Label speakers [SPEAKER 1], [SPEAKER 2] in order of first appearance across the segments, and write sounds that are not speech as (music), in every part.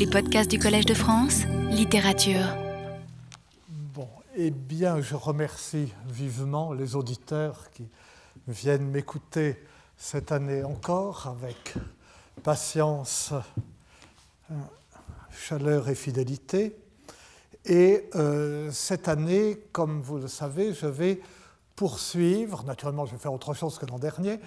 [SPEAKER 1] Les podcasts du Collège de France, littérature.
[SPEAKER 2] Bon, eh bien, je remercie vivement les auditeurs qui viennent m'écouter cette année encore avec patience, euh, chaleur et fidélité. Et euh, cette année, comme vous le savez, je vais poursuivre, naturellement je vais faire autre chose que l'an dernier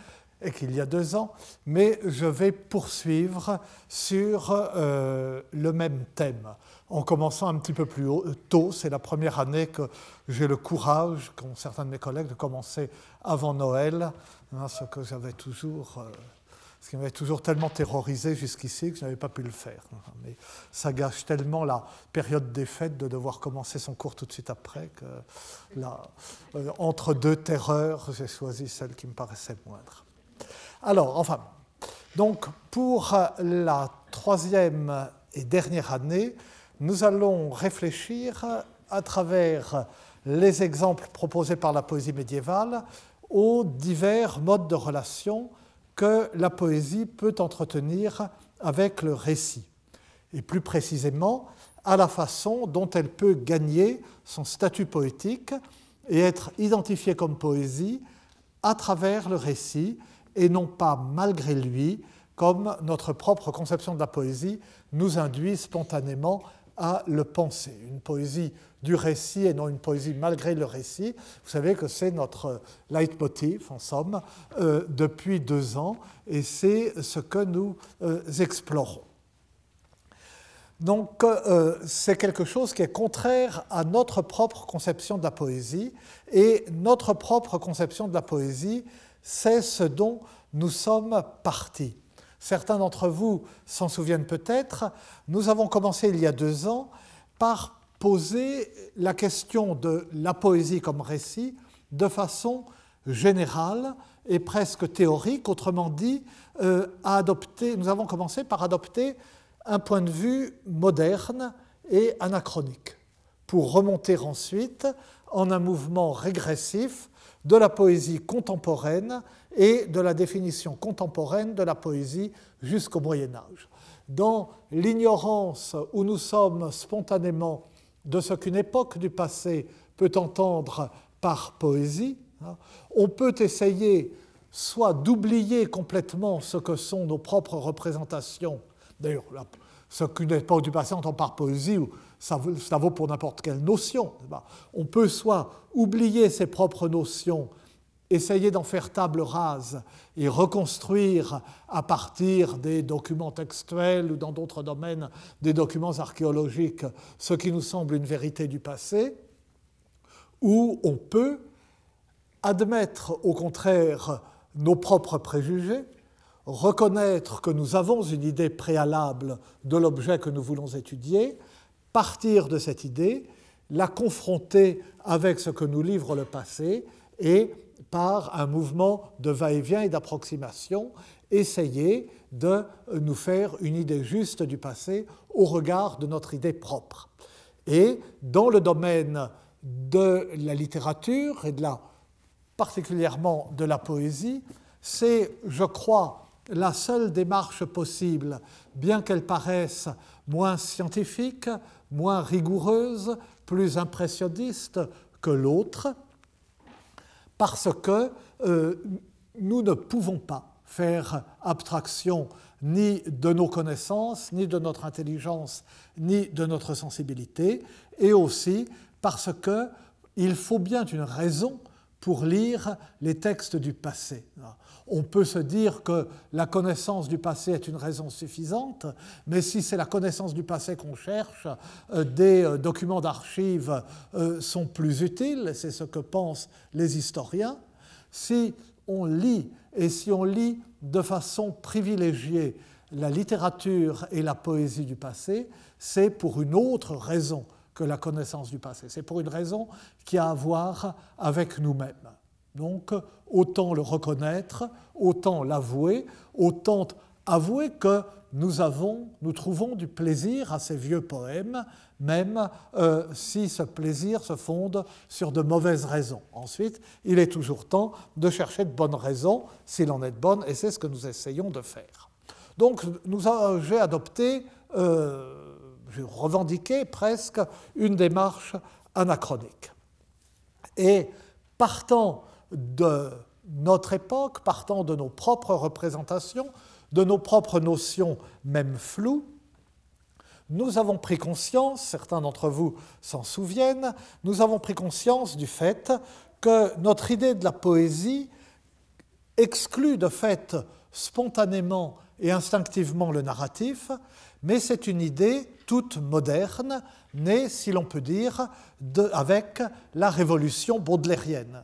[SPEAKER 2] et qu'il y a deux ans, mais je vais poursuivre sur euh, le même thème, en commençant un petit peu plus tôt. C'est la première année que j'ai le courage, comme certains de mes collègues, de commencer avant Noël, hein, ce que j'avais toujours... Euh, ce qui m'avait toujours tellement terrorisé jusqu'ici que je n'avais pas pu le faire. Mais ça gâche tellement la période des fêtes de devoir commencer son cours tout de suite après que là, euh, entre deux terreurs, j'ai choisi celle qui me paraissait moindre. Alors, enfin, donc pour la troisième et dernière année, nous allons réfléchir à travers les exemples proposés par la poésie médiévale aux divers modes de relation que la poésie peut entretenir avec le récit, et plus précisément à la façon dont elle peut gagner son statut poétique et être identifiée comme poésie à travers le récit, et non pas malgré lui, comme notre propre conception de la poésie nous induit spontanément à le penser. Une poésie du récit et non une poésie malgré le récit. Vous savez que c'est notre leitmotiv, en somme, euh, depuis deux ans, et c'est ce que nous euh, explorons. Donc euh, c'est quelque chose qui est contraire à notre propre conception de la poésie, et notre propre conception de la poésie, c'est ce dont nous sommes partis. Certains d'entre vous s'en souviennent peut-être, nous avons commencé il y a deux ans par poser la question de la poésie comme récit de façon générale et presque théorique, autrement dit, euh, adopter, nous avons commencé par adopter un point de vue moderne et anachronique, pour remonter ensuite en un mouvement régressif de la poésie contemporaine et de la définition contemporaine de la poésie jusqu'au Moyen Âge. Dans l'ignorance où nous sommes spontanément de ce qu'une époque du passé peut entendre par poésie, hein, on peut essayer soit d'oublier complètement ce que sont nos propres représentations, d'ailleurs ce qu'une époque du passé entend par poésie, ça, vaut pour n'importe quelle notion, on peut soit oublier ses propres notions essayer d'en faire table rase et reconstruire à partir des documents textuels ou dans d'autres domaines des documents archéologiques ce qui nous semble une vérité du passé, ou on peut admettre au contraire nos propres préjugés, reconnaître que nous avons une idée préalable de l'objet que nous voulons étudier, partir de cette idée, la confronter avec ce que nous livre le passé et par un mouvement de va-et-vient et d'approximation, essayer de nous faire une idée juste du passé au regard de notre idée propre. Et dans le domaine de la littérature et de la, particulièrement de la poésie, c'est, je crois, la seule démarche possible, bien qu'elle paraisse moins scientifique, moins rigoureuse, plus impressionniste que l'autre, parce que euh, nous ne pouvons pas faire abstraction ni de nos connaissances, ni de notre intelligence, ni de notre sensibilité, et aussi parce qu'il faut bien une raison pour lire les textes du passé. On peut se dire que la connaissance du passé est une raison suffisante, mais si c'est la connaissance du passé qu'on cherche, euh, des euh, documents d'archives euh, sont plus utiles, c'est ce que pensent les historiens. Si on lit, et si on lit de façon privilégiée la littérature et la poésie du passé, c'est pour une autre raison que la connaissance du passé. C'est pour une raison qui a à voir avec nous-mêmes. Donc, autant le reconnaître, autant l'avouer, autant avouer que nous avons, nous trouvons du plaisir à ces vieux poèmes, même euh, si ce plaisir se fonde sur de mauvaises raisons. Ensuite, il est toujours temps de chercher de bonnes raisons, s'il en est de bonnes, et c'est ce que nous essayons de faire. Donc, j'ai adopté euh, revendiquer presque une démarche anachronique. Et partant de notre époque, partant de nos propres représentations, de nos propres notions, même floues, nous avons pris conscience, certains d'entre vous s'en souviennent, nous avons pris conscience du fait que notre idée de la poésie exclut de fait spontanément et instinctivement le narratif, mais c'est une idée toute moderne, née, si l'on peut dire, avec la révolution baudelairienne.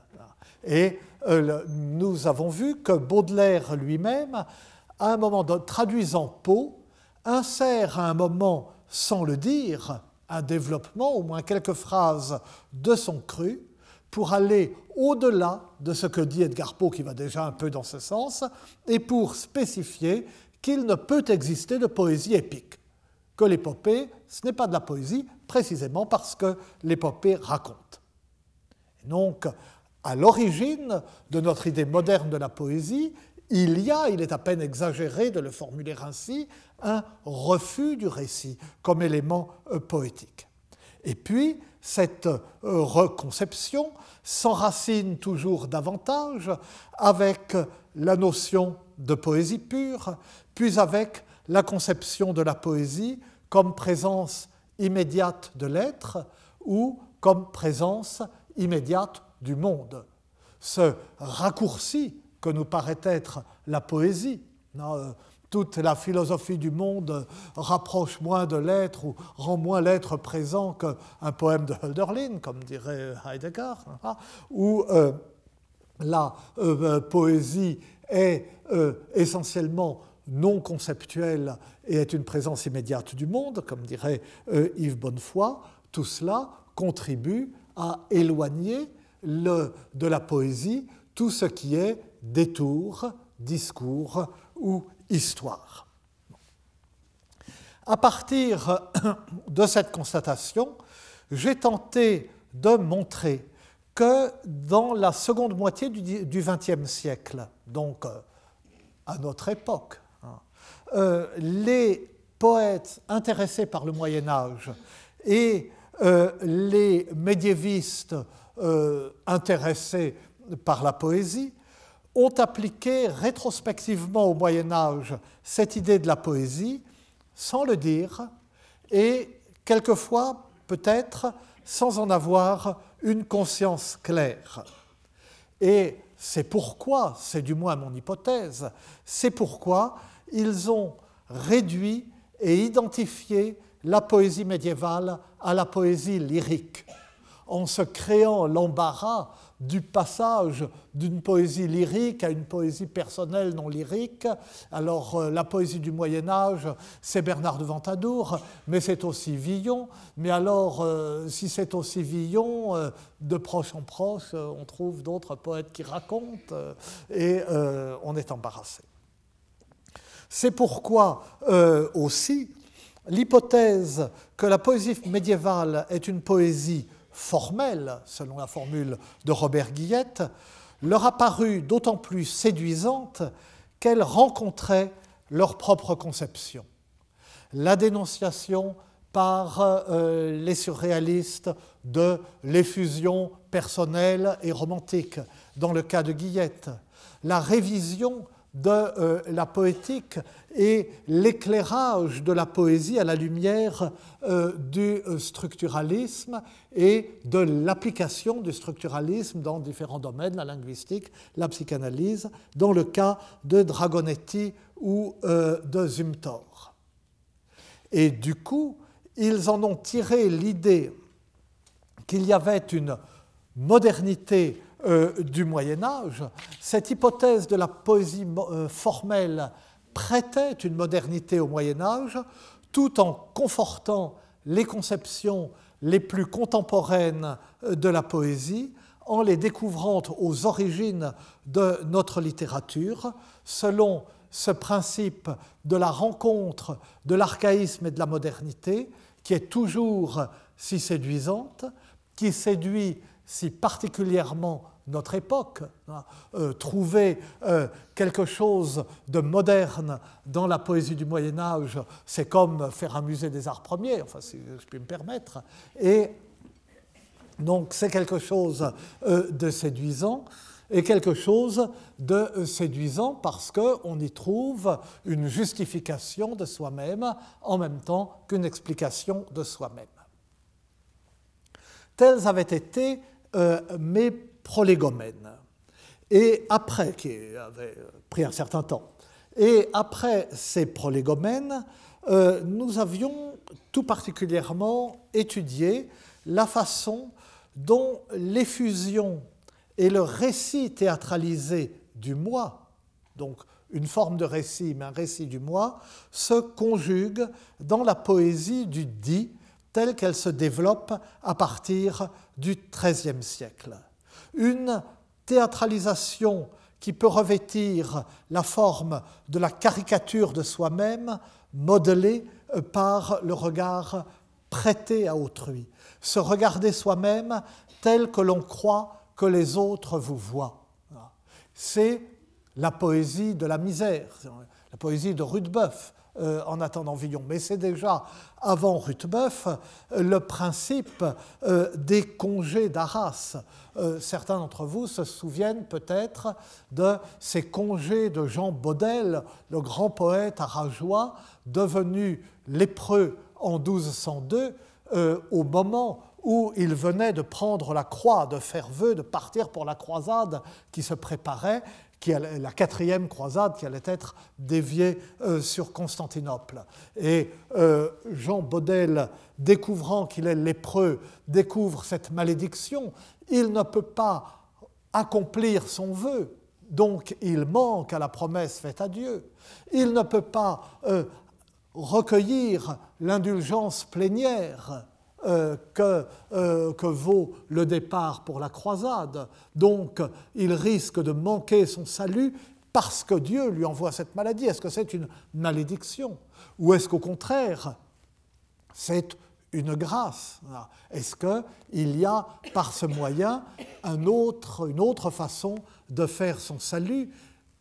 [SPEAKER 2] Et euh, nous avons vu que Baudelaire lui-même, à un moment traduisant Poe, insère à un moment, sans le dire, un développement, au moins quelques phrases de son cru, pour aller au-delà de ce que dit Edgar Poe, qui va déjà un peu dans ce sens, et pour spécifier qu'il ne peut exister de poésie épique, que l'épopée, ce n'est pas de la poésie, précisément parce que l'épopée raconte. donc, à l'origine de notre idée moderne de la poésie, il y a, il est à peine exagéré de le formuler ainsi, un refus du récit comme élément euh, poétique. Et puis, cette euh, reconception s'enracine toujours davantage avec la notion de poésie pure, puis avec la conception de la poésie comme présence immédiate de l'être ou comme présence immédiate du monde. Ce raccourci que nous paraît être la poésie, euh, toute la philosophie du monde rapproche moins de l'être ou rend moins l'être présent qu'un poème de Hölderlin, comme dirait Heidegger, où euh, la euh, poésie est essentiellement non conceptuelle et est une présence immédiate du monde, comme dirait Yves Bonnefoy, tout cela contribue à éloigner de la poésie tout ce qui est détour, discours ou histoire. À partir (coughs) de cette constatation, j'ai tenté de montrer que dans la seconde moitié du XXe siècle, donc euh, à notre époque, hein, euh, les poètes intéressés par le Moyen Âge et euh, les médiévistes intéressés par la poésie ont appliqué rétrospectivement au Moyen Âge cette idée de la poésie sans le dire et quelquefois peut-être sans en avoir une conscience claire. Et c'est pourquoi, c'est du moins mon hypothèse, c'est pourquoi ils ont réduit et identifié la poésie médiévale à la poésie lyrique, en se créant l'embarras du passage d'une poésie lyrique à une poésie personnelle non lyrique. Alors euh, la poésie du Moyen Âge, c'est Bernard de Ventadour, mais c'est aussi Villon. Mais alors, euh, si c'est aussi Villon, euh, de proche en proche, on trouve d'autres poètes qui racontent et on est embarrassé. C'est pourquoi aussi l'hypothèse que la poésie médiévale est une poésie formelle, selon la formule de Robert Guillette, leur a paru d'autant plus séduisante qu'elle rencontrait leur propre conception. La dénonciation par euh, les surréalistes de l'effusion personnelle et romantique, dans le cas de Guillette, la révision de euh, la poétique et l'éclairage de la poésie à la lumière euh, du euh, structuralisme et de l'application du structuralisme dans différents domaines, la linguistique, la psychanalyse, dans le cas de Dragonetti ou de Zumthor. Et du coup, ils en ont tiré l'idée qu'il y avait une modernité euh, du Moyen Âge, cette hypothèse de la poésie euh, formelle prêtait une modernité au Moyen Âge tout en confortant les conceptions les plus contemporaines euh, de la poésie, en les découvrant aux origines de notre littérature, selon ce principe de la rencontre de l'archaïsme et de la modernité, qui est toujours si séduisante, qui séduit si particulièrement notre époque. Hein. trouver quelque chose de moderne dans la poésie du Moyen Âge, c'est comme faire un musée des arts premiers, enfin si je puis me permettre. Et donc c'est quelque chose de séduisant et quelque chose de séduisant parce qu'on y trouve une justification de soi-même en même temps qu'une explication de soi-même. Tels avaient été euh, mes prolégomènes. Et après, qui avait pris un certain temps, et après ces prolégomènes, euh, nous avions tout particulièrement étudié la façon dont l'effusion et le récit théâtralisé du moi, donc une forme de récit, mais un récit du moi, se conjugue dans la poésie du dit telle qu'elle se développe à partir du XIIIe siècle. Une théâtralisation qui peut revêtir la forme de la caricature de soi-même, modelée par le regard prêté à autrui. Se regarder soi-même tel que l'on croit que les autres vous voient. C'est la poésie de la misère, la poésie de Rudebeuf euh, en attendant Villon. Mais c'est déjà, avant Rudebeuf, le principe euh, des congés d'Arras. Euh, certains d'entre vous se souviennent peut-être de ces congés de Jean Baudel, le grand poète arageois, devenu lépreux en 1202, au moment où il venait de prendre la croix, de faire vœu, de partir pour la croisade qui se préparait, qui la quatrième croisade qui allait être déviée euh, sur Constantinople. Et euh, Jean Baudel, découvrant qu'il est lépreux, découvre cette malédiction. Il ne peut pas accomplir son vœu, donc il manque à la promesse faite à Dieu. Il ne peut pas euh, recueillir l'indulgence plénière euh, que, euh, que, vaut le départ pour la croisade. Donc, il risque de manquer son salut parce que Dieu lui envoie cette maladie. Est-ce que c'est une malédiction Ou est-ce qu'au contraire, c'est une grâce? Est-ce qu'il y a par ce moyen une autre façon de faire son salut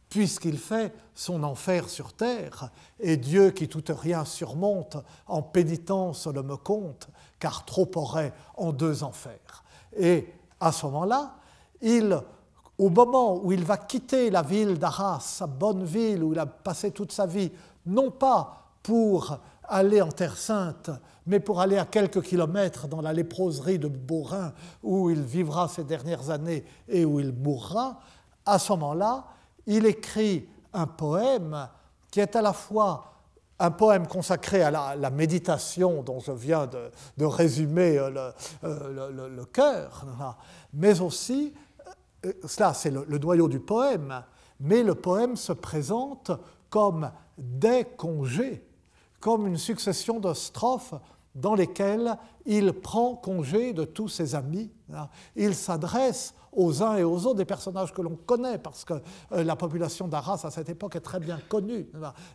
[SPEAKER 2] puisqu'il fait son enfer sur terre, et Dieu qui tout rien surmonte en pénitence le me compte, car trop aurait en deux enfers. Et à ce moment-là, il, au moment où il va quitter la ville d'Arras, sa bonne ville où il a passé toute sa vie, non pas pour aller en Terre Sainte, mais pour aller à quelques kilomètres dans la léproserie de Beaurain, où il vivra ses dernières années et où il mourra, à ce moment-là, il écrit un poème qui est à la fois un poème consacré à la, méditation dont je viens de, résumer euh, euh, le, cœur, mais aussi, euh, cela c'est le, le noyau du poème, mais le poème se présente comme des congés, comme une succession de strophes dans lesquelles il prend congé de tous ses amis. Il s'adresse aux uns et aux autres, des personnages que l'on connaît, parce que euh, la population d'Arras à cette époque est très bien connue,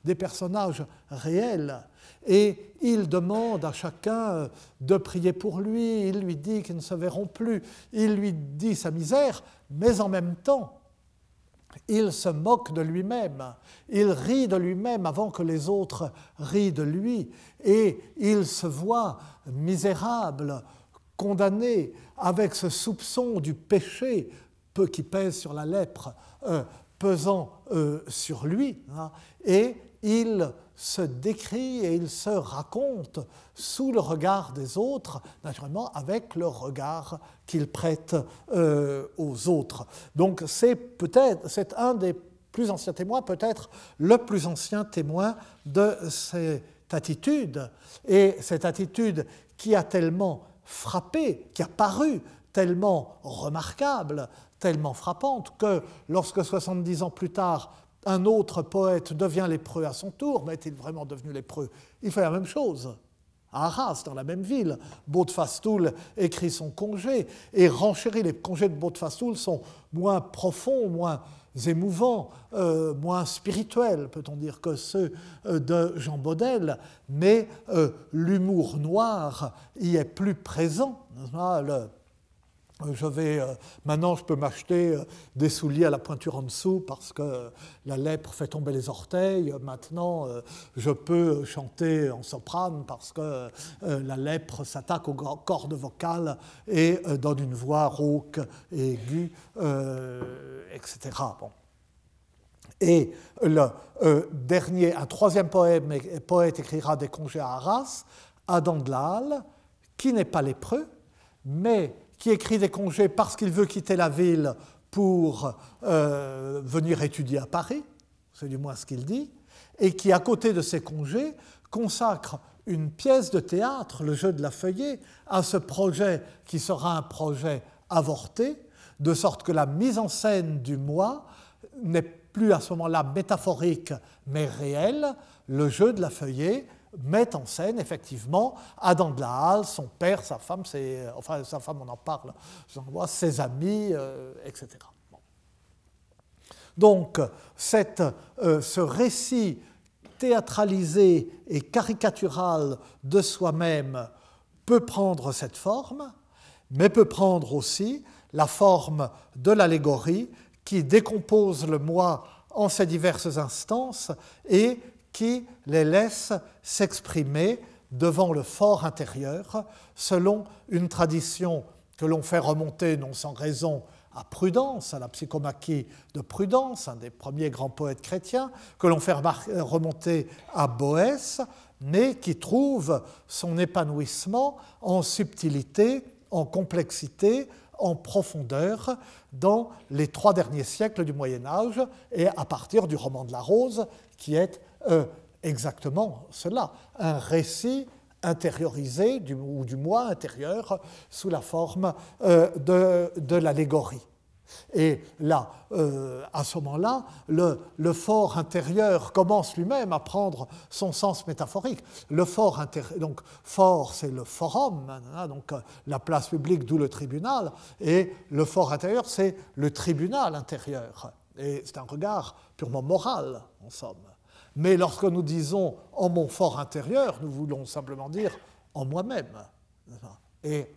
[SPEAKER 2] des personnages réels. Et il demande à chacun euh, de prier pour lui, il lui dit qu'ils ne se verront plus, il lui dit sa misère, mais en même temps, il se moque de lui-même, il rit de lui-même avant que les autres rient de lui, et il se voit misérable, condamné avec ce soupçon du péché peu qui pèse sur la lèpre, euh, pesant euh, sur lui, hein, et il se décrit et il se raconte sous le regard des autres, naturellement avec le regard qu'il prête euh, aux autres. Donc c'est peut-être, c'est un des plus anciens témoins, peut-être le plus ancien témoin de cette attitude, et cette attitude qui a tellement frappé, qui a paru tellement remarquable, tellement frappante, que lorsque 70 ans plus tard, un autre poète devient lépreux à son tour, mais est-il vraiment devenu lépreux? Il fait la même chose. À Arras, dans la même ville, Baudfastoul écrit son congé et renchérit. Les congés de Baudfastoul sont moins profonds, moins émouvants, euh, moins spirituels, peut-on dire, que ceux euh, de Jean Baudel, mais euh, l'humour noir y est plus présent. Je vais, euh, maintenant, je peux m'acheter euh, des souliers à la pointure en dessous parce que la lèpre fait tomber les orteils. Maintenant, euh, je peux chanter en soprane parce que la lèpre s'attaque aux cordes vocales et donne une voix rauque et aiguë, etc. Bon. Et le dernier, un troisième poème, poète écrira des congés à Arras, Adam de la qui n'est pas lépreux, mais qui écrit des congés parce qu'il veut quitter la ville pour euh, venir étudier à Paris, c'est du moins ce qu'il dit, et qui, à côté de ses congés, consacre une pièce de théâtre, le jeu de la feuillée, à ce projet qui sera un projet avorté, de sorte que la mise en scène du moi n'est plus à ce moment-là métaphorique mais réelle. Le jeu de la feuillée met en scène effectivement Adam de la Halle, son père, sa femme, enfin sa femme on en parle, ses amis, euh, etc. Donc cette, euh, ce récit théâtralisé et caricatural de soi-même peut prendre cette forme, mais peut prendre aussi la forme de l'allégorie qui décompose le moi en ses diverses instances et qui les laisse s'exprimer devant le fort intérieur selon une tradition que l'on fait remonter non sans raison à Prudence, à la psychomachie de Prudence, un des premiers grands poètes chrétiens, que l'on fait remonter à Boès, mais qui trouve son épanouissement en subtilité, en complexité, en profondeur dans les trois derniers siècles du Moyen Âge et à partir du roman de la Rose, qui est euh, exactement cela, un récit intériorisé du, ou du moi intérieur sous la forme euh, de, l'allégorie. Et là, euh, à ce moment-là, le, fort intérieur commence lui-même à prendre son sens métaphorique. Le fort intérieur, donc fort, c'est le forum, donc la place publique, d'où le tribunal, et le fort intérieur, c'est le tribunal intérieur. Et c'est un regard purement moral, en somme. Mais lorsque nous disons en mon fort intérieur, nous voulons simplement dire en moi-même. Et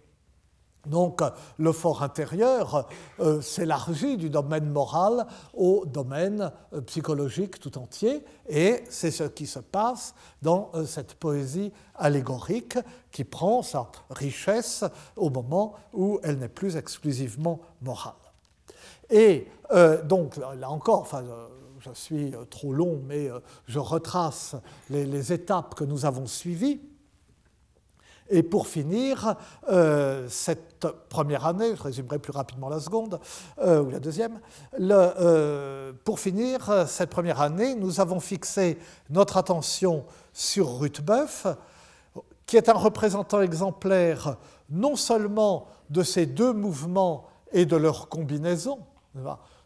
[SPEAKER 2] donc le fort intérieur euh, s'élargit du domaine moral au domaine euh, psychologique tout entier, et c'est ce qui se passe dans euh, cette poésie allégorique qui prend sa richesse au moment où elle n'est plus exclusivement morale. Et donc là encore, enfin, je suis euh, trop long, mais euh, je retrace les, étapes que nous avons suivies. Et pour finir, euh, cette première année, je résumerai plus rapidement la seconde, ou la deuxième, pour finir, cette première année, nous avons fixé notre attention sur Ruthbeuf, qui est un représentant exemplaire non seulement de ces deux mouvements et de leur combinaison,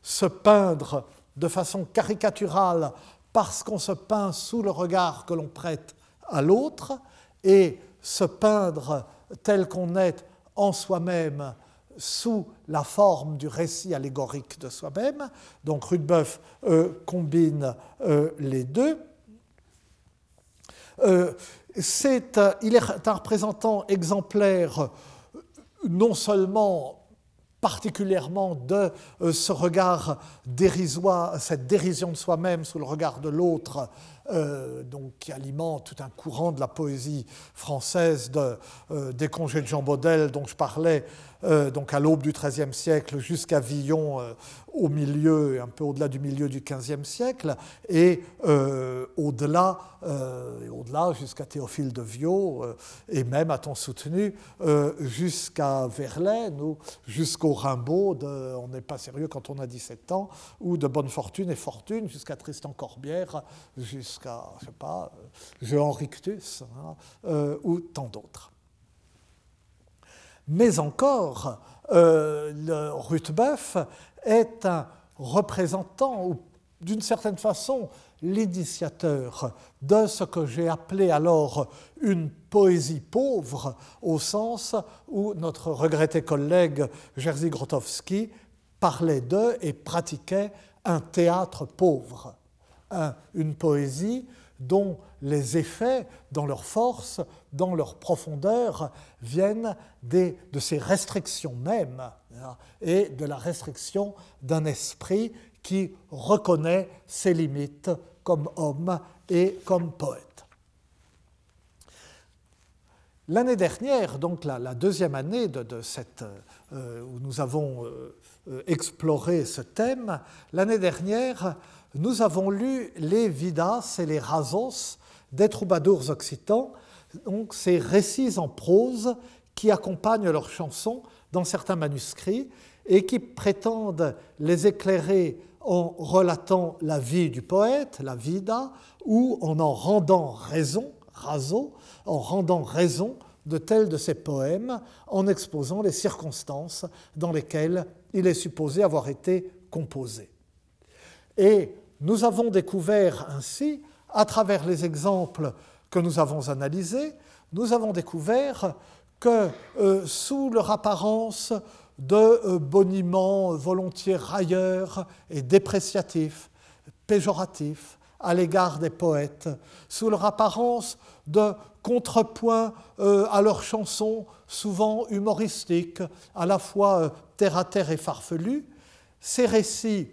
[SPEAKER 2] se peindre de façon caricaturale parce qu'on se peint sous le regard que l'on prête à l'autre et se peindre tel qu'on est en soi-même sous la forme du récit allégorique de soi-même. Donc Rudebeuf euh, combine euh, les deux. Euh, il est un représentant exemplaire non seulement particulièrement de euh, ce regard dérisoire, cette dérision de soi-même sous le regard de l'autre, euh, donc, qui alimente tout un courant de la poésie française euh, des congés de Jean Baudel dont je parlais, donc à l'aube du XIIIe siècle jusqu'à Villon au milieu, un peu au-delà du milieu du XVe siècle, et euh, au-delà, euh, au-delà jusqu'à Théophile de Viau, euh, et même, a-t-on soutenu, jusqu'à Verlaine ou jusqu'au Rimbaud, on n'est pas sérieux quand on a 17 ans, ou de Bonne Fortune et Fortune, jusqu'à Tristan Corbière, jusqu'à, je sais pas, Jean Rictus, hein, ou tant d'autres. Mais encore, Ruthbeuf est un représentant, ou d'une certaine façon l'initiateur de ce que j'ai appelé alors une poésie pauvre, au sens où notre regretté collègue Jerzy Grotowski parlait de et pratiquait un théâtre pauvre, une poésie dont les effets, dans leur force, dans leur profondeur, viennent de ces restrictions mêmes hein, et de la restriction d'un esprit qui reconnaît ses limites comme homme et comme poète. L'année dernière, donc la, deuxième année de, cette, où nous avons euh, euh, exploré ce thème, l'année dernière, nous avons lu les Vidas et les Rasos des troubadours occitans, donc ces récits en prose qui accompagnent leurs chansons dans certains manuscrits et qui prétendent les éclairer en relatant la vie du poète, la vida, ou en en rendant raison, raso, en rendant raison de tels de ses poèmes, en exposant les circonstances dans lesquelles il est supposé avoir été composé. Et nous avons découvert ainsi, à travers les exemples que nous avons analysés, nous avons découvert que euh, sous leur apparence de euh, boniments volontiers railleurs et dépréciatifs, péjoratifs à l'égard des poètes, sous leur apparence de contrepoint euh, à leurs chansons, souvent humoristiques, à la fois terre à terre et farfelus, ces récits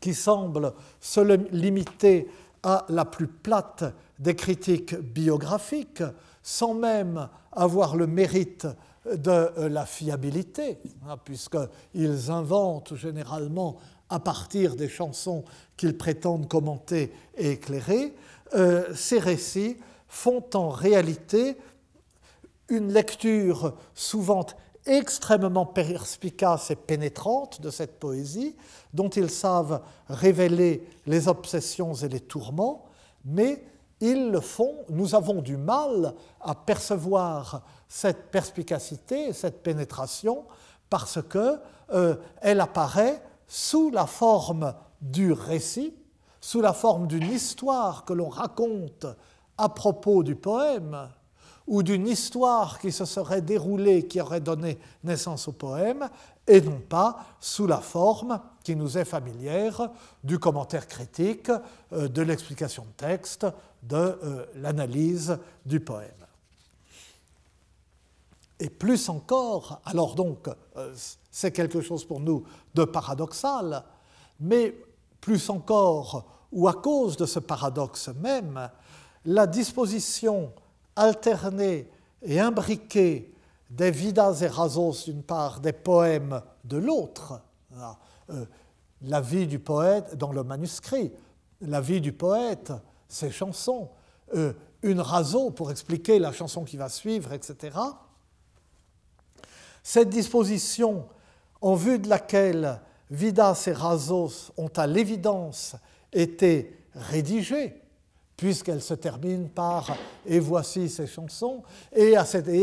[SPEAKER 2] qui semblent se limiter à la plus plate des critiques biographiques, sans même avoir le mérite de euh, la fiabilité, hein, puisqu'ils inventent généralement à partir des chansons qu'ils prétendent commenter et éclairer, euh, ces récits font en réalité une lecture souvent extrêmement perspicace et pénétrante de cette poésie, dont ils savent révéler les obsessions et les tourments, mais ils le font, nous avons du mal à percevoir cette perspicacité, cette pénétration, parce qu'elle euh, apparaît sous la forme du récit, sous la forme d'une histoire que l'on raconte à propos du poème, ou d'une histoire qui se serait déroulée, qui aurait donné naissance au poème, et non pas sous la forme qui nous est familière du commentaire critique, euh, de l'explication de texte, de euh, l'analyse du poème. Et plus encore, alors donc euh, c'est quelque chose pour nous de paradoxal, mais plus encore, ou à cause de ce paradoxe même, la disposition alternée et imbriquée des vidas et rasos d'une part, des poèmes de l'autre, euh, la vie du poète dans le manuscrit, la vie du poète, ses chansons, euh, une raso pour expliquer la chanson qui va suivre, etc. Cette disposition en vue de laquelle Vidas et Rasos ont à l'évidence été rédigées, puisqu'elle se termine par Et voici ces chansons. Et,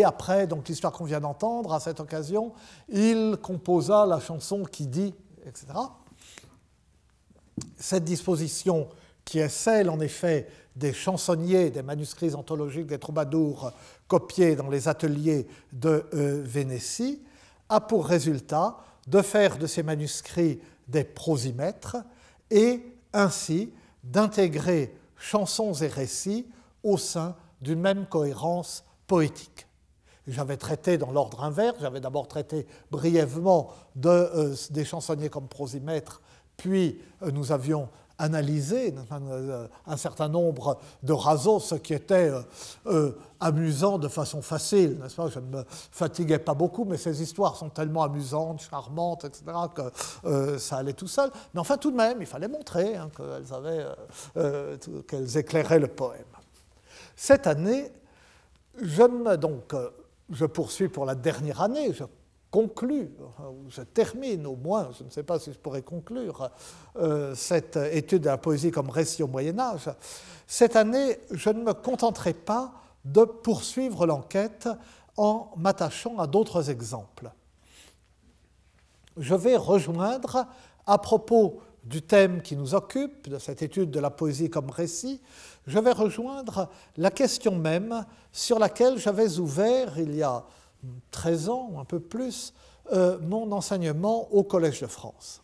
[SPEAKER 2] après, donc l'histoire qu'on vient d'entendre, à cette occasion, il composa la chanson qui dit, etc. Cette disposition, qui est celle, en effet, des chansonniers, des manuscrits anthologiques des troubadours copiés dans les ateliers de euh, Vénétie, a pour résultat de faire de ces manuscrits des prosimètres et ainsi d'intégrer chansons et récits au sein d'une même cohérence poétique. J'avais traité dans l'ordre inverse, j'avais d'abord traité brièvement euh, des chansonniers comme prosimètres, puis euh, nous avions analysé euh, un certain nombre de rasos, qui était amusant de façon facile, n'est-ce pas? Je ne me fatiguais pas beaucoup, mais ces histoires sont tellement amusantes, charmantes, etc., que euh, ça allait tout seul. Mais enfin, tout de même, il fallait montrer hein, qu'elles, avaient, euh, euh, qu'elles éclairaient le poème. Cette année, je, me, donc, je poursuis pour la dernière année, conclus, je termine au moins, je ne sais pas si je pourrais conclure, cette étude de la poésie comme récit au Moyen Âge. Cette année, je ne me contenterai pas de poursuivre l'enquête en m'attachant à d'autres exemples. Je vais rejoindre, à propos du thème qui nous occupe, de cette étude de la poésie comme récit, je vais rejoindre la question même sur laquelle j'avais ouvert il y a 13 ans, ou un peu plus, euh, mon enseignement au Collège de France.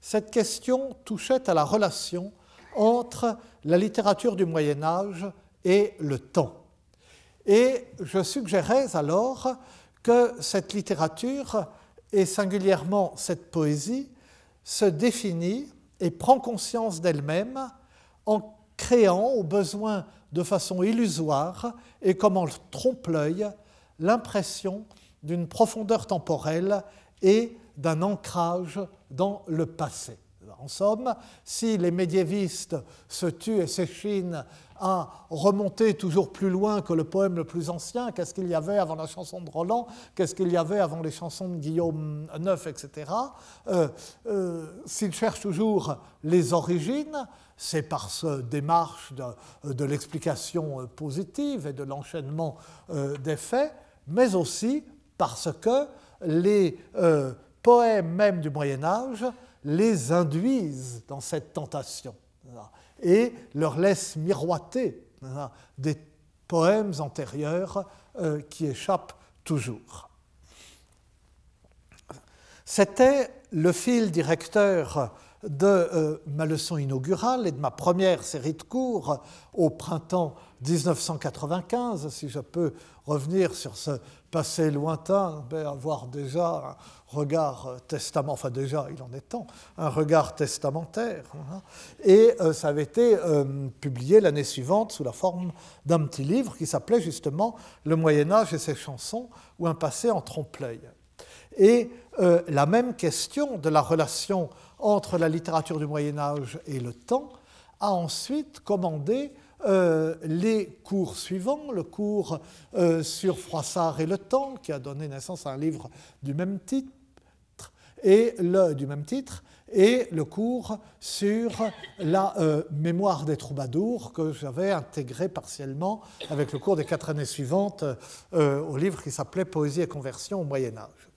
[SPEAKER 2] Cette question touchait à la relation entre la littérature du Moyen Âge et le temps. Et je suggérais alors que cette littérature, et singulièrement cette poésie, se définit et prend conscience d'elle-même en créant au besoin de façon illusoire et comme en trompe-l'œil l'impression d'une profondeur temporelle et d'un ancrage dans le passé. En somme, si les médiévistes se tuent et s'échinent à remonter toujours plus loin que le poème le plus ancien, qu'est-ce qu'il y avait avant la chanson de Roland, qu'est-ce qu'il y avait avant les chansons de Guillaume IX, etc., euh, euh, s'ils cherchent toujours les origines, c'est par ce démarche de, l'explication positive et de l'enchaînement euh, des faits, mais aussi parce que les euh, poèmes même du Moyen Âge les induisent dans cette tentation et leur laissent miroiter des poèmes antérieurs euh, qui échappent toujours. C'était le fil directeur de euh, ma leçon inaugurale et de ma première série de cours au printemps 1995, si je peux revenir sur ce passé lointain, avoir déjà un regard testament, enfin déjà il en est temps, un regard testamentaire. Hein. Et euh, ça avait été euh, publié l'année suivante sous la forme d'un petit livre qui s'appelait justement Le Moyen Âge et ses chansons ou un passé en trompe-l'œil. Et la même question de la relation entre la littérature du Moyen Âge et le temps, a ensuite commandé euh, les cours suivants, le cours euh, sur Froissart et le temps, qui a donné naissance à un livre du même titre, et le, du même titre, et le cours sur la euh, mémoire des troubadours que j'avais intégré partiellement avec le cours des quatre années suivantes au livre qui s'appelait Poésie et conversion au Moyen Âge.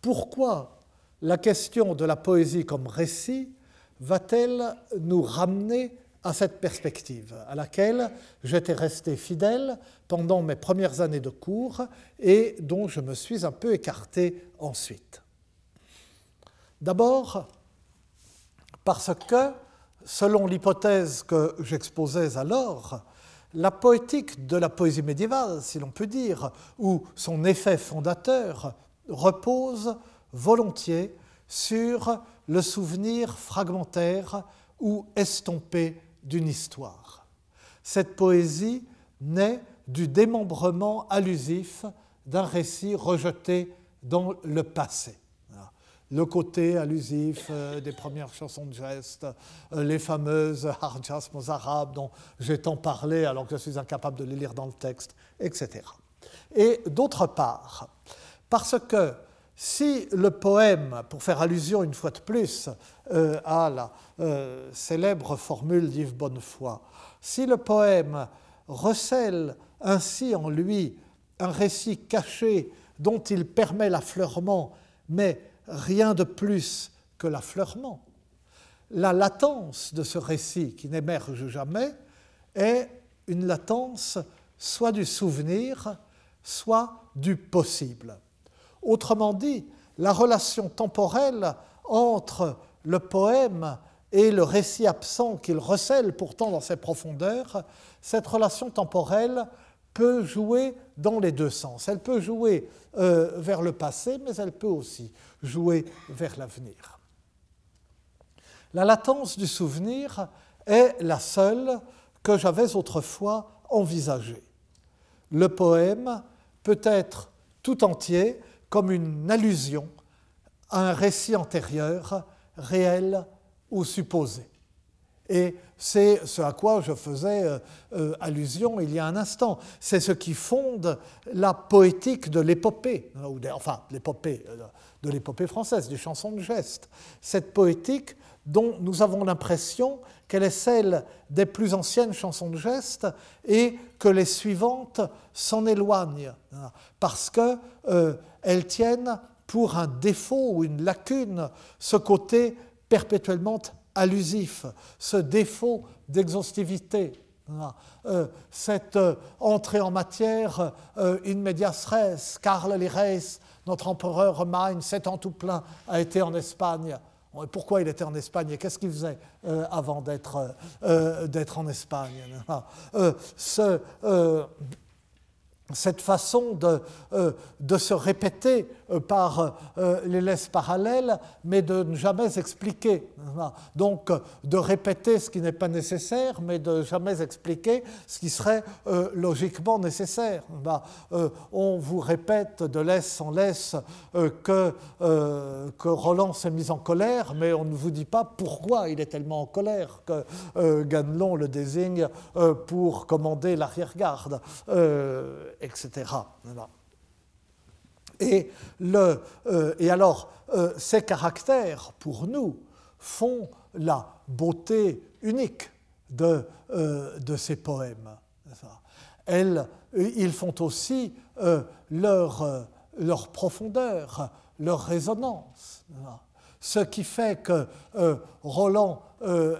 [SPEAKER 2] Pourquoi la question de la poésie comme récit va-t-elle nous ramener à cette perspective à laquelle j'étais resté fidèle pendant mes premières années de cours et dont je me suis un peu écarté ensuite. D'abord parce que, selon l'hypothèse que j'exposais alors, la poétique de la poésie médiévale, si l'on peut dire, ou son effet fondateur, repose volontiers sur le souvenir fragmentaire ou estompé d'une histoire. Cette poésie naît du démembrement allusif d'un récit rejeté dans le passé. Le côté allusif euh, des premières chansons de geste, euh, les fameuses harjas arabes dont j'ai tant parlé alors que je suis incapable de les lire dans le texte, etc. Et d'autre part, parce que si le poème, pour faire allusion une fois de plus euh, à la euh, célèbre formule d'Yves Bonnefoy, si le poème recèle ainsi en lui un récit caché dont il permet l'affleurement, mais rien de plus que l'affleurement, la latence de ce récit qui n'émerge jamais est une latence soit du souvenir, soit du possible. Autrement dit, la relation temporelle entre le poème et le récit absent qu'il recèle pourtant dans ses profondeurs, cette relation temporelle peut jouer dans les deux sens. Elle peut jouer euh, vers le passé, mais elle peut aussi jouer vers l'avenir. La latence du souvenir est la seule que j'avais autrefois envisagée. Le poème peut être tout entier comme une allusion à un récit antérieur, réel ou supposé. Et c'est ce à quoi je faisais euh, euh, allusion il y a un instant. C'est ce qui fonde la poétique de l'épopée, enfin l'épopée, euh, de l'épopée française, du chanson de geste. Cette poétique dont nous avons l'impression qu'elle est celle des plus anciennes chansons de geste et que les suivantes s'en éloignent, parce qu'elles euh, tiennent pour un défaut ou une lacune ce côté perpétuellement allusif, ce défaut d'exhaustivité. Euh, cette euh, entrée en matière in medias res, Karl les notre empereur romain, sept ans tout plein, a été en Espagne Pourquoi il était en Espagne et qu'est-ce qu'il faisait avant d'être en Espagne ce, cette façon de, euh, se répéter euh, par euh, les laisses parallèles, mais de ne jamais expliquer. Donc, de répéter ce qui n'est pas nécessaire, mais de jamais expliquer ce qui serait logiquement nécessaire. on vous répète de laisse en laisse que, que Roland s'est mis en colère, mais on ne vous dit pas pourquoi il est tellement en colère que Ganelon le désigne pour commander l'arrière-garde etc. Et, le, euh, et alors, euh, ces caractères, pour nous, font la beauté unique de, euh, de ces poèmes. Ils font aussi leur, leur profondeur, leur résonance. Ce qui fait que Roland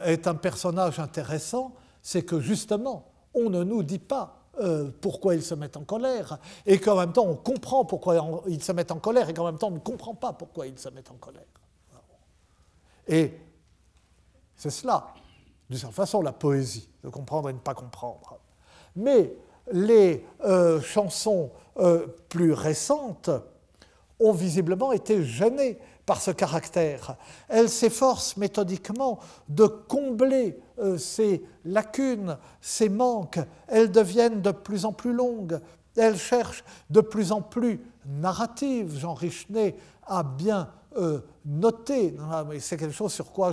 [SPEAKER 2] est un personnage intéressant, c'est que justement, on ne nous dit pas euh, pourquoi ils se mettent en colère, et qu'en même temps on comprend pourquoi ils se mettent en colère, et qu'en même temps on ne comprend pas pourquoi ils se mettent en colère. Et c'est cela, d'une certaine façon, la poésie, de comprendre et ne pas comprendre. Mais les euh, chansons euh, plus récentes ont visiblement été gênées par ce caractère. Elle s'efforce méthodiquement de combler euh, ces lacunes, ces manques. Elles deviennent de plus en plus longues. Elle cherche de plus en plus narrative. Jean Richenet a bien euh, noté, c'est quelque chose sur quoi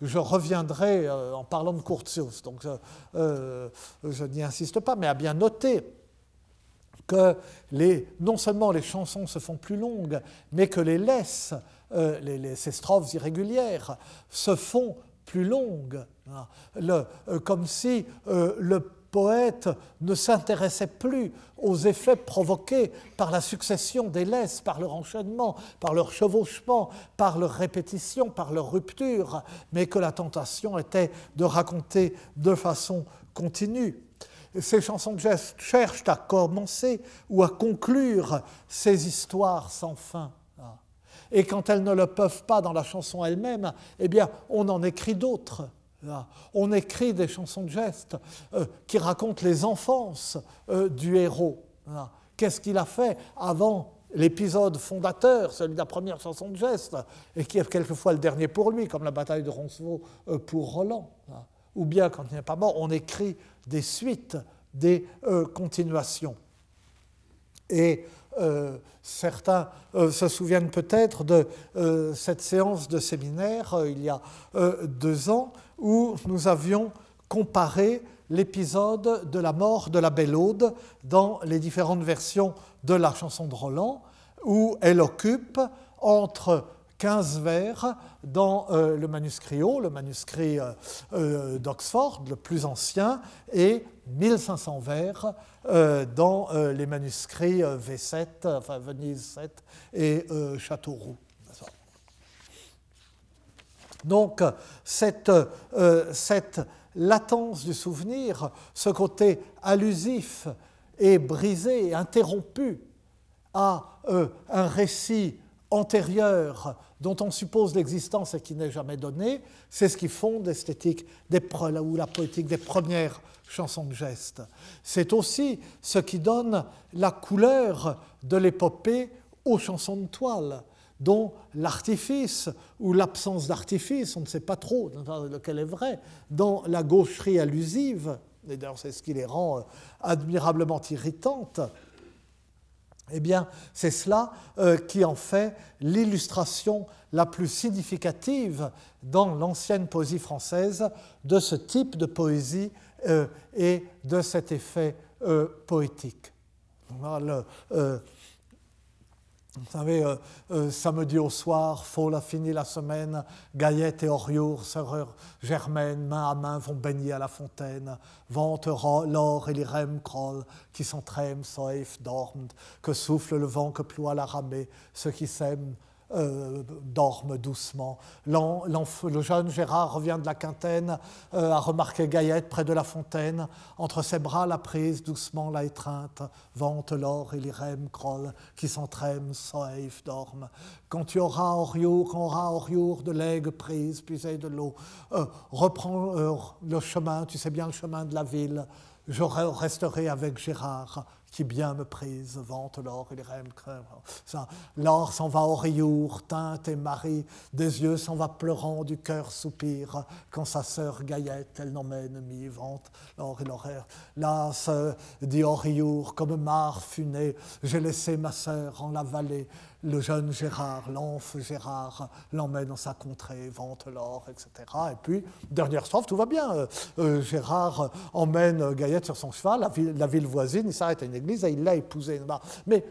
[SPEAKER 2] je, reviendrai euh, en parlant de Curtius, donc je n'y insiste pas, mais a bien noté que non seulement les chansons se font plus longues, mais que les laisses euh, ces strophes irrégulières se font plus longues, hein. euh, comme si euh, le poète ne s'intéressait plus aux effets provoqués par la succession des laisses, par leur enchaînement, par leur chevauchement, par leur répétition, par leur rupture, mais que la tentation était de raconter de façon continue. Ces chansons de geste cherchent à commencer ou à conclure ces histoires sans fin et quand elles ne le peuvent pas dans la chanson elle-même, eh bien, on en écrit d'autres. On écrit des chansons de gestes euh, qui racontent les enfances euh, du héros. Qu'est-ce qu'il a fait avant l'épisode fondateur, celui de la première chanson de geste, et qui est quelquefois le dernier pour lui, comme la bataille de Roncevaux euh, pour Roland. Ou bien, quand il n'est pas mort, on écrit des suites, des continuations. Et euh, certains euh, se souviennent peut-être de euh, cette séance de séminaire il y a deux ans où nous avions comparé l'épisode de la mort de la Belle Aude dans les différentes versions de la chanson de Roland, où elle occupe entre 15 vers dans le manuscrit O, le manuscrit d'Oxford, le plus ancien, et 1500 vers euh, dans euh, les manuscrits euh, V7, enfin Venise 7 et Châteauroux. Donc cette, cette, latence du souvenir, ce côté allusif et brisé, interrompu à un récit antérieur dont on suppose l'existence et qui n'est jamais donné, c'est ce qui fonde l'esthétique ou la poétique des premières chansons de geste. C'est aussi ce qui donne la couleur de l'épopée aux chansons de toile, dont l'artifice ou l'absence d'artifice, on ne sait pas trop lequel est vrai, dans la gaucherie allusive, et d'ailleurs c'est ce qui les rend euh, admirablement irritantes, eh bien, c'est cela euh, qui en fait l'illustration la plus significative dans l'ancienne poésie française de ce type de poésie euh, et de cet effet euh, poétique. Vous savez, euh, euh, samedi au soir, Fall a fini la semaine, Gaillette et Oriour, sœurs germaines, main à main, vont baigner à la fontaine. Vente l'or et l'irem kroll, qui s'entraînent, sauf, dorment, que souffle le vent, que ploie la ramée, ceux qui s'aiment euh, dorment doucement. le jeune Gérard revient de la quintaine, euh, a remarqué Gaillette près de la fontaine. Entre ses bras la prise, doucement la étreinte, vente l'or et l'irème croll, qui s'entraînent, soif, dorment. Quand tu auras Oriour, quand aura Oriour de l'aigle prise, puisée de l'eau, euh, reprends le chemin, tu sais bien le chemin de la ville, je resterai avec Gérard qui bien me prise, vente l'or et les ça, L'or s'en va au riour, teinte et marie, des yeux s'en va pleurant, du cœur soupire, quand sa sœur Gaillette, elle n'emmène mi vente l'or et l'horaire. Là, dit Oriour, comme mare funée, j'ai laissé ma sœur en la vallée, le jeune Gérard, l'enf Gérard, l'emmène dans sa contrée, vente l'or, etc. Et puis, dernière strophe, tout va bien. Euh, euh, Gérard emmène Gaillette sur son cheval, la ville, voisine, il s'arrête à une église et il l'a épousée. Mais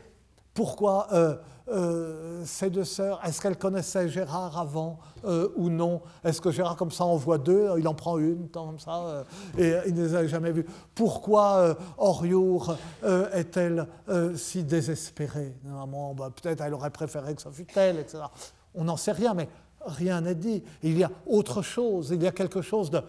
[SPEAKER 2] pourquoi euh, euh, ces deux sœurs, est-ce qu'elles connaissaient Gérard avant euh, ou non? Est-ce que Gérard, comme ça, en voit deux, il en prend une, comme ça, et il ne les a jamais vues? Pourquoi Oriour est-elle si désespérée? Bah, Peut-être elle aurait préféré que ce fût elle, etc. On n'en sait rien, mais rien n'est dit. Il y a autre chose, il y a quelque chose de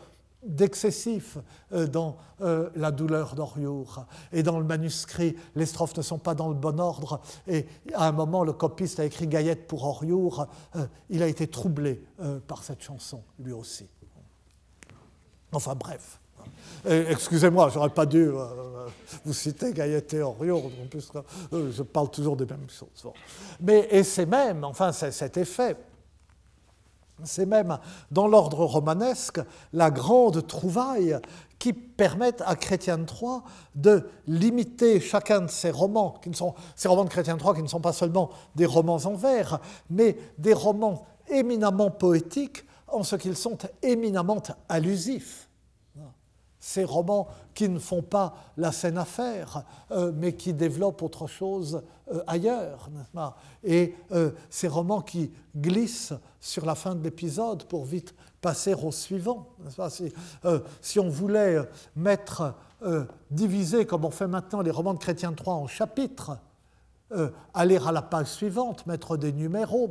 [SPEAKER 2] d'excessif euh, dans euh, la douleur d'Oriour. Et dans le manuscrit, les strophes ne sont pas dans le bon ordre. Et à un moment, le copiste a écrit Gaillette pour Oriour. Euh, il a été troublé par cette chanson, lui aussi. Enfin bref. Excusez-moi, j'aurais pas dû vous citer Gaillette et Oriour, en plus, je parle toujours des mêmes choses. Mais, et c'est même, enfin, cet effet c'est même dans l'ordre romanesque la grande trouvaille qui permet à Chrétien III de limiter chacun de ses romans, ces romans de Chrétien III qui ne sont pas seulement des romans en vers, mais des romans éminemment poétiques en ce qu'ils sont éminemment allusifs ces romans qui ne font pas la scène à faire, euh, mais qui développent autre chose euh, ailleurs, Et euh, ces romans qui glissent sur la fin de l'épisode pour vite passer au suivant. Si, si, on voulait mettre, diviser, comme on fait maintenant, les romans de Chrétien III en chapitres, aller à la page suivante, mettre des numéros,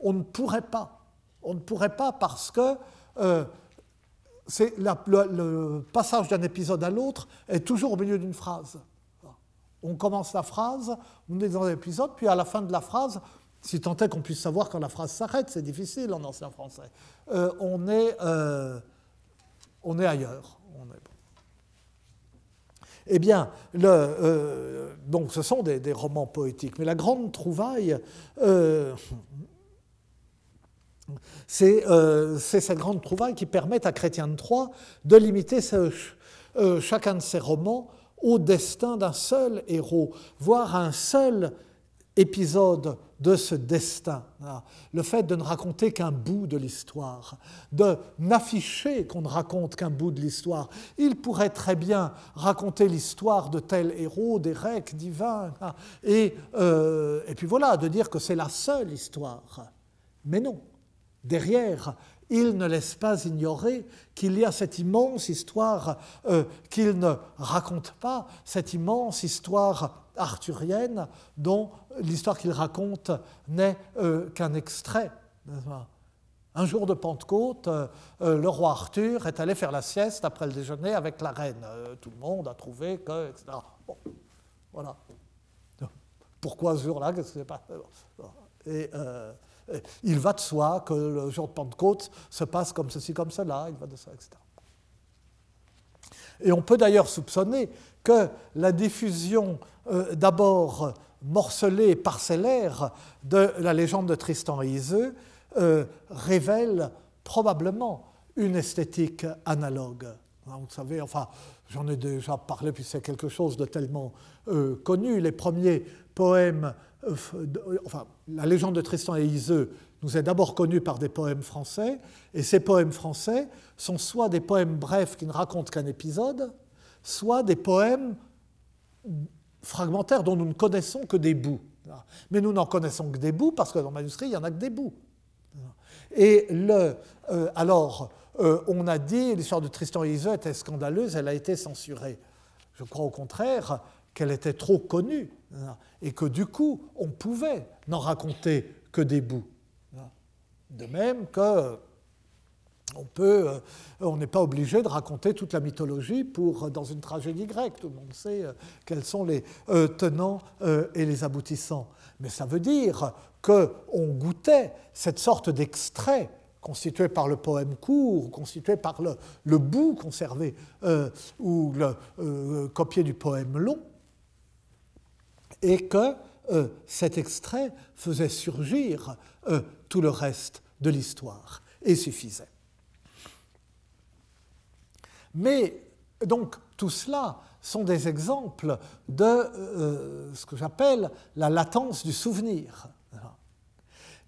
[SPEAKER 2] on ne pourrait pas. On ne pourrait pas parce que le, passage d'un épisode à l'autre est toujours au milieu d'une phrase. On commence la phrase, on est dans l'épisode, puis à la fin de la phrase, si tant est qu'on puisse savoir quand la phrase s'arrête, c'est difficile en ancien français, euh, on, est, euh, on est ailleurs. Eh bien, euh, donc ce sont des, romans poétiques, mais la grande trouvaille, euh, c'est cette grande trouvaille qui permet à Chrétien de Troyes de limiter euh, chacun de ses romans au destin d'un seul héros, voire un seul épisode de ce destin. Le fait de ne raconter qu'un bout de l'histoire, de n'afficher qu'on ne raconte qu'un bout de l'histoire. Il pourrait très bien raconter l'histoire de tel héros, des recs divins, euh, et puis voilà, de dire que c'est la seule histoire. Mais non, derrière, il ne laisse pas ignorer qu'il y a cette immense histoire euh, qu'il ne raconte pas, cette immense histoire arthurienne dont l'histoire qu'il raconte n'est euh, qu'un extrait. Un jour de Pentecôte, euh, le roi Arthur est allé faire la sieste après le déjeuner avec la reine. tout le monde a trouvé que, etc. voilà. Pourquoi ce Et euh, il va de soi que le jour de Pentecôte se passe comme ceci, comme cela, il va de soi, etc. Et on peut d'ailleurs soupçonner que la diffusion euh, d'abord morcelée et parcellaire de la légende de Tristan et Iseux euh, révèle probablement une esthétique analogue. Vous savez, enfin, j'en ai déjà parlé, puis c'est quelque chose de tellement connu. Les premiers poèmes euh, enfin, la légende de Tristan et Iseux nous est d'abord connue par des poèmes français, et ces poèmes français sont soit des poèmes brefs qui ne racontent qu'un épisode, soit des poèmes fragmentaires dont nous ne connaissons que des bouts. Mais nous n'en connaissons que des bouts parce que dans le manuscrit, il n'y en a que des bouts. Et le, euh, alors, euh, on a dit, l'histoire de Tristan et Iseux était scandaleuse, elle a été censurée. Je crois au contraire qu'elle était trop connue et que du coup, on pouvait n'en raconter que des bouts. De même que peut, euh, on n'est pas obligé de raconter toute la mythologie pour dans une tragédie grecque. Tout le monde sait euh, quels sont les euh, tenants et les aboutissants. Mais ça veut dire qu'on goûtait cette sorte d'extrait constitué par le poème court, constitué par le, le bout conservé ou le copié du poème long, et que cet extrait faisait surgir tout le reste de l'histoire et suffisait. Mais donc tout cela sont des exemples de euh, ce que j'appelle la latence du souvenir.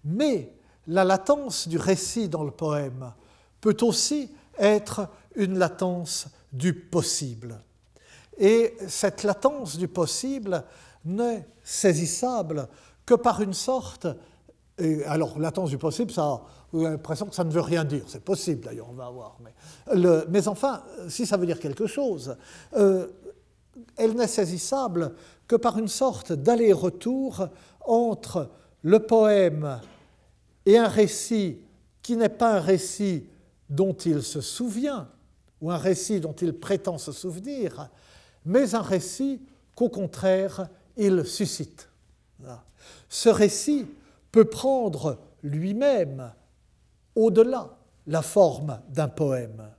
[SPEAKER 2] Mais la latence du récit dans le poème peut aussi être une latence du possible. Et cette latence du possible n'est saisissable que par une sorte alors, latence du possible, ça, avez l'impression que ça ne veut rien dire. C'est possible, d'ailleurs, on va voir. Mais, mais, enfin, si ça veut dire quelque chose, euh, elle n'est saisissable que par une sorte d'aller-retour entre le poème et un récit qui n'est pas un récit dont il se souvient, ou un récit dont il prétend se souvenir, mais un récit qu'au contraire, il suscite. Ce récit peut prendre lui-même au-delà la forme d'un poème.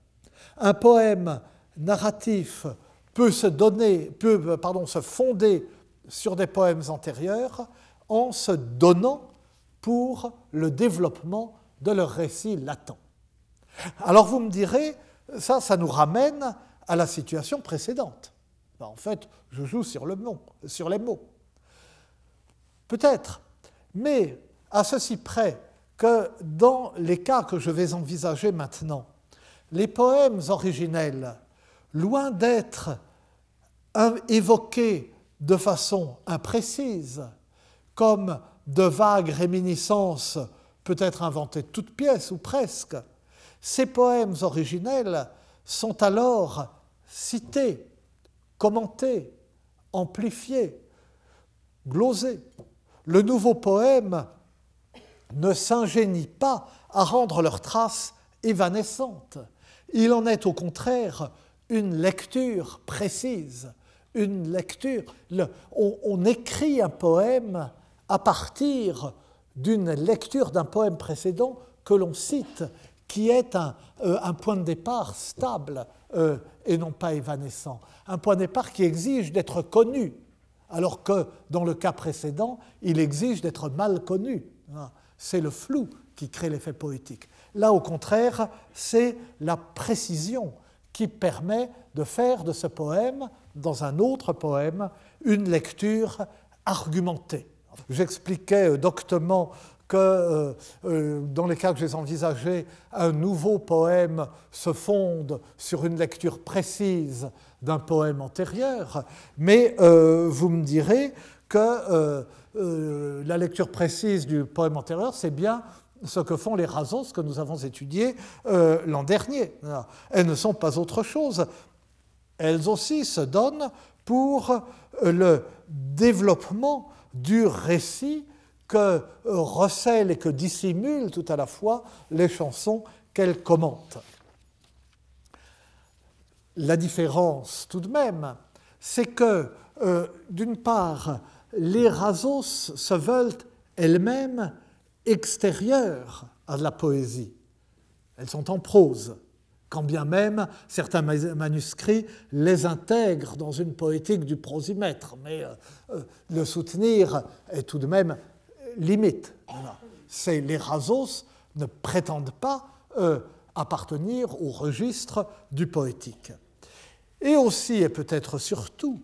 [SPEAKER 2] Un poème narratif peut se donner, peut pardon, se fonder sur des poèmes antérieurs en se donnant pour le développement de leur récit latent. Alors vous me direz, ça, ça nous ramène à la situation précédente. Ben, en fait, je joue sur, sur les mots. Peut-être, mais à ceci près que dans les cas que je vais envisager maintenant, les poèmes originels, loin d'être évoqués de façon imprécise, comme de vagues réminiscences peut-être inventées de toutes pièces ou presque, ces poèmes originels sont alors cités, commentés, amplifiés, glosés le nouveau poème ne s'ingénie pas à rendre leurs traces évanescentes. Il en est au contraire une lecture précise, une lecture. on, écrit un poème à partir d'une lecture d'un poème précédent que l'on cite, qui est un, euh, point de départ stable euh, et non pas évanescent, un point de départ qui exige d'être connu alors que dans le cas précédent, il exige d'être mal connu. C'est le flou qui crée l'effet poétique. Là, au contraire, c'est la précision qui permet de faire de ce poème, dans un autre poème, une lecture argumentée. J'expliquais doctement que euh, euh, dans les cas que j'ai envisagés, un nouveau poème se fonde sur une lecture précise d'un poème antérieur, mais euh, vous me direz que la lecture précise du poème antérieur, c'est bien ce que font les rasos que nous avons étudiés l'an dernier. Elles ne sont pas autre chose. Elles aussi se donnent pour le développement du récit que recèlent et que dissimulent tout à la fois les chansons qu'elles commentent. La différence, tout de même, c'est que, euh, d'une part, les rasos se veulent elles-mêmes extérieures à la poésie. Elles sont en prose, quand bien même certains manuscrits les intègrent dans une poétique du prosimètre, mais euh, euh, le soutenir est tout de même limite. Les rasos ne prétendent pas appartenir au registre du poétique. Et aussi, et peut-être surtout,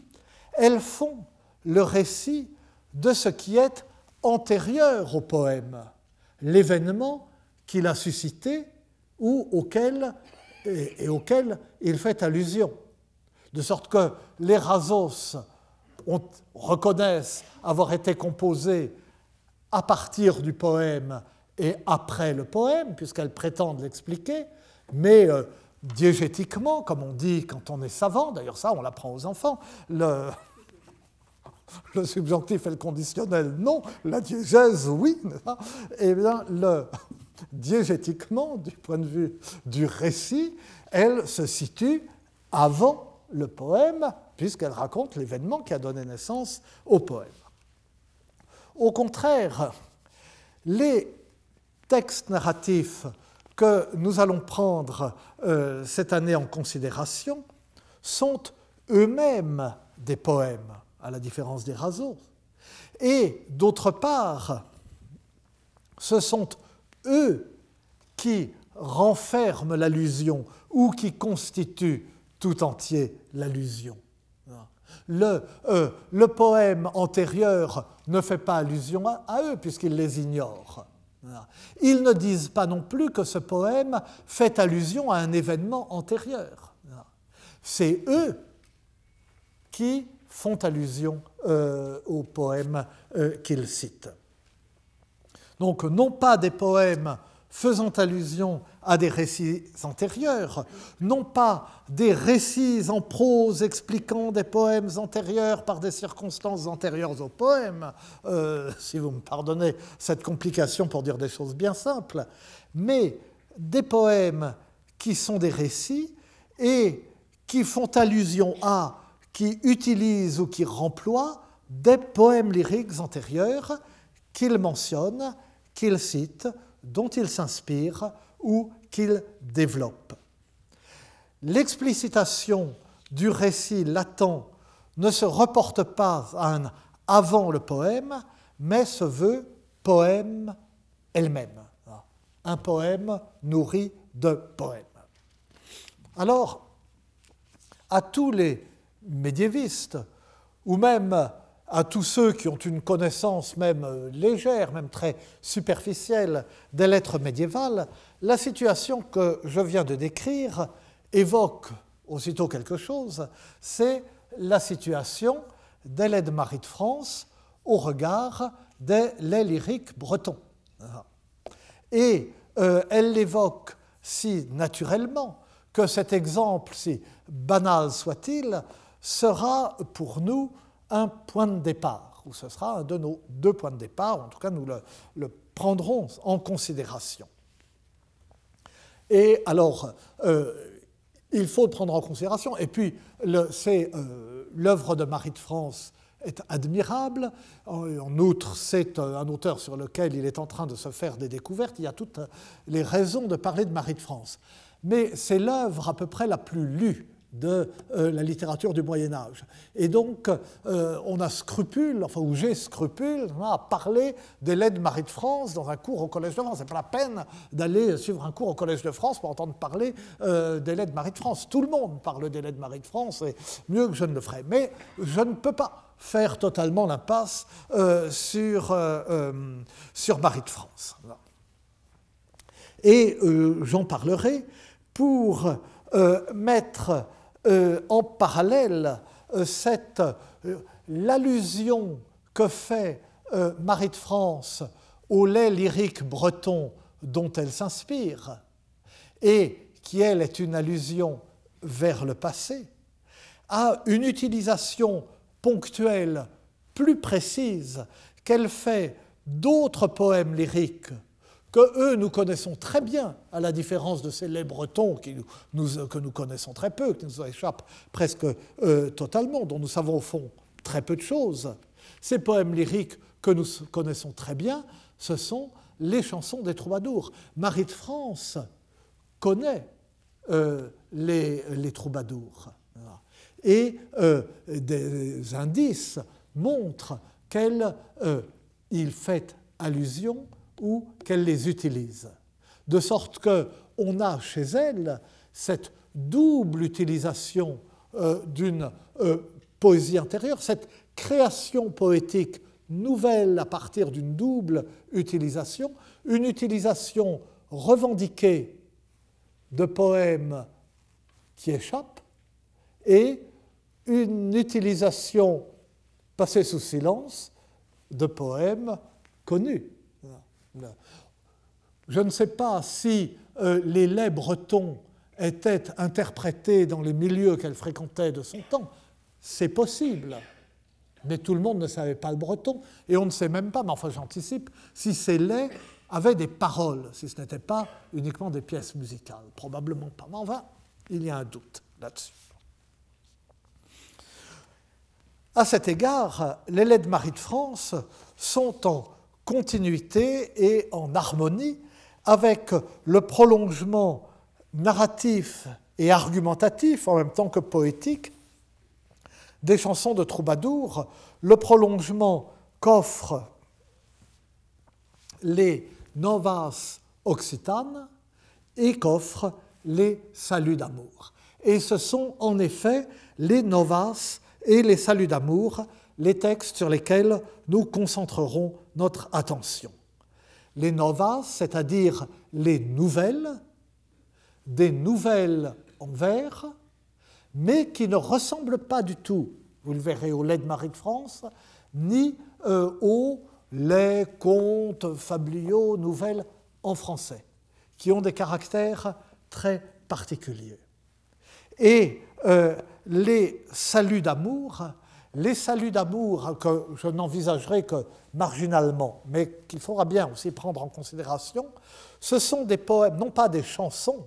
[SPEAKER 2] elles font le récit de ce qui est antérieur au poème, l'événement qu'il a suscité ou auquel, et, auquel il fait allusion. De sorte que les rasos reconnaissent avoir été composés à partir du poème et après le poème, puisqu'elles prétendent l'expliquer, mais euh, diégétiquement, comme on dit quand on est savant, d'ailleurs ça on l'apprend aux enfants, le, (laughs) subjonctif et le conditionnel non, la diégèse oui, eh bien le, (laughs) diégétiquement, du point de vue du récit, elle se situe avant le poème, puisqu'elle raconte l'événement qui a donné naissance au poème. Au contraire, les textes narratifs que nous allons prendre euh, cette année en considération sont eux-mêmes des poèmes, à la différence des rasos. Et d'autre part, ce sont eux qui renferment l'allusion ou qui constituent tout entier l'allusion. Le, euh, le, poème antérieur ne fait pas allusion à, eux puisqu'il les ignore. Ils ne disent pas non plus que ce poème fait allusion à un événement antérieur. C'est eux qui font allusion euh, au poème euh, qu'ils citent. Donc non pas des poèmes faisant allusion à des récits antérieurs, non pas des récits en prose expliquant des poèmes antérieurs par des circonstances antérieures aux poèmes, euh, si vous me pardonnez cette complication pour dire des choses bien simples, mais des poèmes qui sont des récits et qui font allusion à, qui utilisent ou qui remploient des poèmes lyriques antérieurs qu'ils mentionnent, qu'ils citent, dont ils s'inspirent ou qu'ils développent. L'explicitation du récit latent ne se reporte pas à un avant le poème, mais se veut poème elle-même. Un poème nourri de poèmes. Alors, à tous les médiévistes, ou même à tous ceux qui ont une connaissance même légère, même très superficielle des lettres médiévales, la situation que je viens de décrire évoque aussitôt quelque chose, c'est la situation de Marie de France au regard des laits lyriques bretons. Et euh, elle l'évoque si naturellement que cet exemple, si banal soit-il, sera pour nous un point de départ, ou ce sera un de nos deux points de départ, en tout cas nous le, prendrons en considération. Et alors, euh, il faut le prendre en considération, et puis euh, l'œuvre de Marie de France est admirable. En outre, c'est euh, un auteur sur lequel il est en train de se faire des découvertes. Il y a toutes les raisons de parler de Marie de France. Mais c'est l'œuvre à peu près la plus lue de euh, la littérature du Moyen Âge. Et donc, euh, on a scrupule, enfin, ou j'ai scrupule, à parler de Marie de France dans un cours au Collège de France. C'est pas la peine d'aller suivre un cours au Collège de France pour entendre parler euh, de Marie de France. Tout le monde parle de Marie de France, et mieux que je ne le ferai. Mais je ne peux pas faire totalement l'impasse sur, sur Marie de France. Et j'en parlerai pour mettre euh, en parallèle euh, cette euh, l'allusion que fait Marie de France au lait lyrique breton dont elle s'inspire, et qui, elle, est une allusion vers le passé, à une utilisation ponctuelle plus précise qu'elle fait d'autres poèmes lyriques que eux nous connaissons très bien, à la différence de ces laits bretons que nous connaissons très peu, qui nous échappent presque euh, totalement, dont nous savons au fond très peu de choses. Ces poèmes lyriques que nous connaissons très bien, ce sont les chansons des troubadours. Marie de France connaît euh, les, les, troubadours. Et euh, des indices montrent qu'il fait allusion ou qu'elle les utilise. De sorte qu'on a chez elle cette double utilisation euh, d'une euh, poésie intérieure, cette création poétique nouvelle à partir d'une double utilisation, une utilisation revendiquée de poèmes qui échappent et une utilisation passée sous silence de poèmes connus. Je ne sais pas si euh, les laits bretons étaient interprétés dans les milieux qu'elle fréquentait de son temps. C'est possible. Mais tout le monde ne savait pas le breton. Et on ne sait même pas, mais enfin j'anticipe, si ces laits avait des paroles, si ce n'était pas uniquement des pièces musicales Probablement pas. Mais enfin, il y a un doute là-dessus. À cet égard, les laits de Marie de France sont en continuité et en harmonie avec le prolongement narratif et argumentatif, en même temps que poétique, des chansons de troubadour, le prolongement qu'offrent les novas occitanes et qu'offrent les saluts d'amour. Et ce sont en effet les novas et les saluts d'amour, les textes sur lesquels nous concentrerons notre attention. Les novas, c'est-à-dire les nouvelles, des nouvelles en vers, mais qui ne ressemblent pas du tout, vous le verrez au lait de Marie de France, ni euh, aux les contes familiaux, nouvelles en français, qui ont des caractères très particuliers. Et euh, les saluts d'amour, les saluts d'amour que je n'envisagerai que marginalement, mais qu'il faudra bien aussi prendre en considération, ce sont des poèmes, non pas des chansons,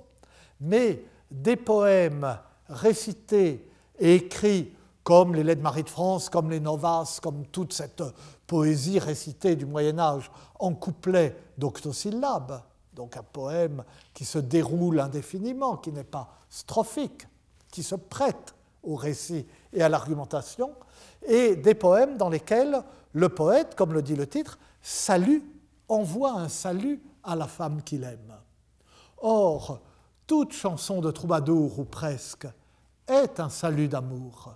[SPEAKER 2] mais des poèmes récités et écrits comme les Lettres de Marie de France, comme les Novas, comme toute cette poésie récitée du Moyen Âge en couplet d'octosyllabes, donc un poème qui se déroule indéfiniment, qui n'est pas strophique, qui se prête au récit et à l'argumentation, et des poèmes dans lesquels le poète, comme le dit le titre, salue, envoie un salut à la femme qu'il aime. Or, toute chanson de troubadour, ou presque, est un salut d'amour.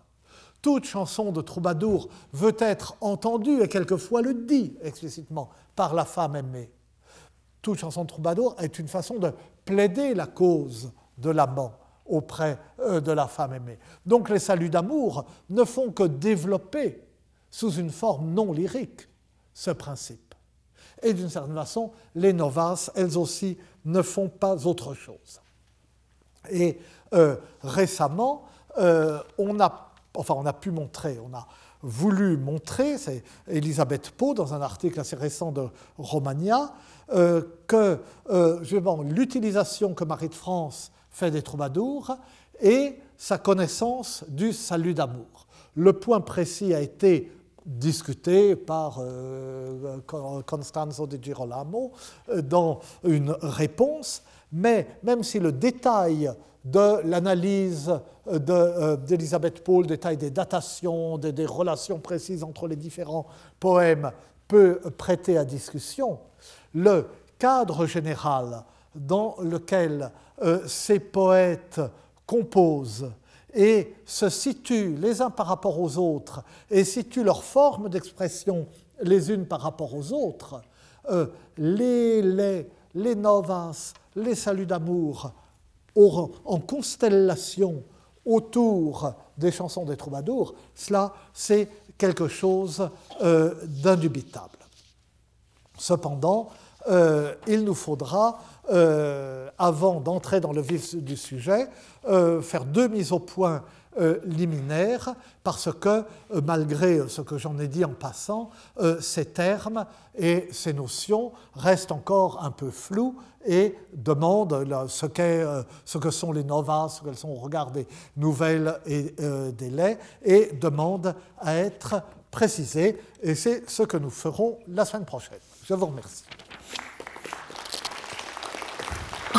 [SPEAKER 2] Toute chanson de troubadour veut être entendue et quelquefois le dit explicitement par la femme aimée. Toute chanson de troubadour est une façon de plaider la cause de l'amant auprès euh, de la femme aimée. Donc les saluts d'amour ne font que développer sous une forme non lyrique ce principe. Et d'une certaine façon, les novas, elles aussi, ne font pas autre chose. Et euh, récemment, euh, on, a, enfin, on a pu montrer, on a voulu montrer, c'est Elisabeth Pau dans un article assez récent de Romagna, que l'utilisation que Marie de France fait des troubadours, et sa connaissance du salut d'amour. Le point précis a été discuté par euh, Constanzo de Girolamo euh, dans une réponse, mais même si le détail de l'analyse euh, d'Elisabeth Paul, le détail des datations, des, des, relations précises entre les différents poèmes peut prêter à discussion, le cadre général dans lequel euh, ces poètes composent et se situent les uns par rapport aux autres et situent leurs formes d'expression les unes par rapport aux autres, euh, les, les, les novas, les saluts d'amour en constellation autour des chansons des troubadours, cela c'est quelque chose euh, d'indubitable. Cependant, il nous faudra euh, avant d'entrer dans le vif du sujet, euh, faire deux mises au point euh, liminaires, parce que malgré ce que j'en ai dit en passant, ces termes et ces notions restent encore un peu flous et demandent ce, ce, que sont les novas, ce qu'elles sont au regard des nouvelles et des laits, et demandent à être précisées. Et c'est ce que nous ferons la semaine prochaine. Je vous remercie.